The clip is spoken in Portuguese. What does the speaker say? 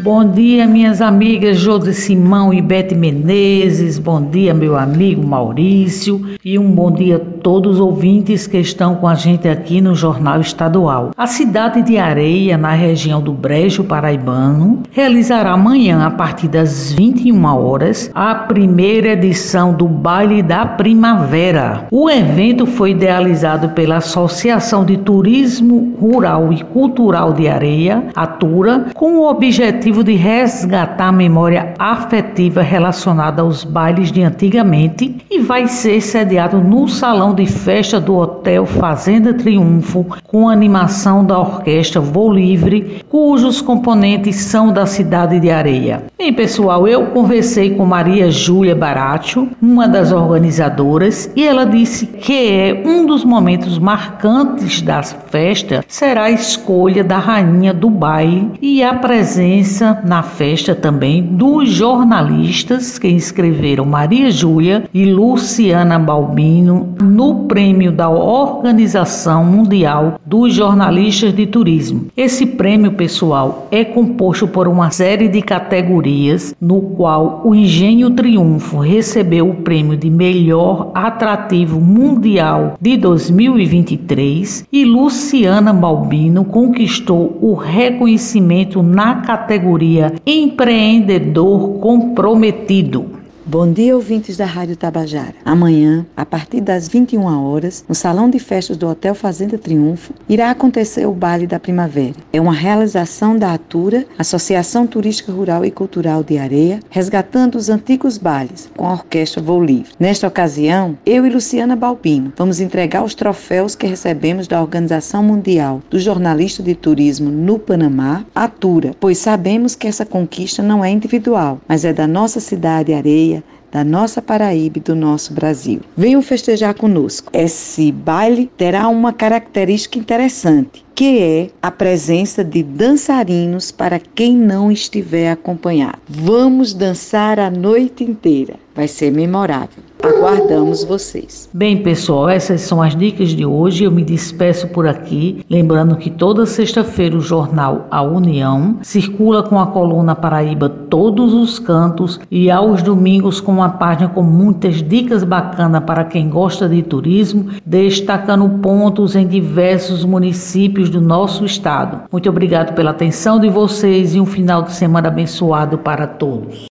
Bom dia, minhas amigas José Simão e Bete Menezes. Bom dia, meu amigo Maurício. E um bom dia a todos os ouvintes que estão com a gente aqui no Jornal Estadual. A cidade de Areia, na região do Brejo Paraibano, realizará amanhã, a partir das 21 horas, a primeira edição do Baile da Primavera. O evento foi idealizado pela Associação de Turismo Rural e Cultural de Areia, Atura, com o objetivo objetivo de resgatar a memória afetiva relacionada aos bailes de antigamente e vai ser sediado no salão de festa do Hotel Fazenda Triunfo, com animação da orquestra Voo Livre, cujos componentes são da cidade de Areia. Bem, pessoal, eu conversei com Maria Júlia Baratio, uma das organizadoras, e ela disse que é um dos momentos marcantes da festa será a escolha da rainha do baile e a presença na festa também dos jornalistas que inscreveram Maria Júlia e Luciana Balbino no prêmio da Organização Mundial dos Jornalistas de Turismo. Esse prêmio, pessoal, é composto por uma série de categorias, no qual o Engenho Triunfo recebeu o prêmio de melhor atrativo mundial de 2023 e Luciana Balbino conquistou o reconhecimento na categoria categoria Empreendedor Comprometido. Bom dia, ouvintes da Rádio Tabajara. Amanhã, a partir das 21 horas, no Salão de Festas do Hotel Fazenda Triunfo, irá acontecer o Baile da Primavera. É uma realização da Atura, Associação Turística Rural e Cultural de Areia, resgatando os antigos bailes com a Orquestra Voo Livre. Nesta ocasião, eu e Luciana Balbino vamos entregar os troféus que recebemos da Organização Mundial do Jornalista de Turismo no Panamá, Atura, pois sabemos que essa conquista não é individual, mas é da nossa cidade Areia da nossa Paraíba e do nosso Brasil. Venham festejar conosco. Esse baile terá uma característica interessante, que é a presença de dançarinos para quem não estiver acompanhado. Vamos dançar a noite inteira. Vai ser memorável. Aguardamos vocês. Bem, pessoal, essas são as dicas de hoje. Eu me despeço por aqui, lembrando que toda sexta-feira o jornal A União circula com a coluna Paraíba Todos os Cantos e aos domingos com uma página com muitas dicas bacanas para quem gosta de turismo, destacando pontos em diversos municípios do nosso estado. Muito obrigado pela atenção de vocês e um final de semana abençoado para todos.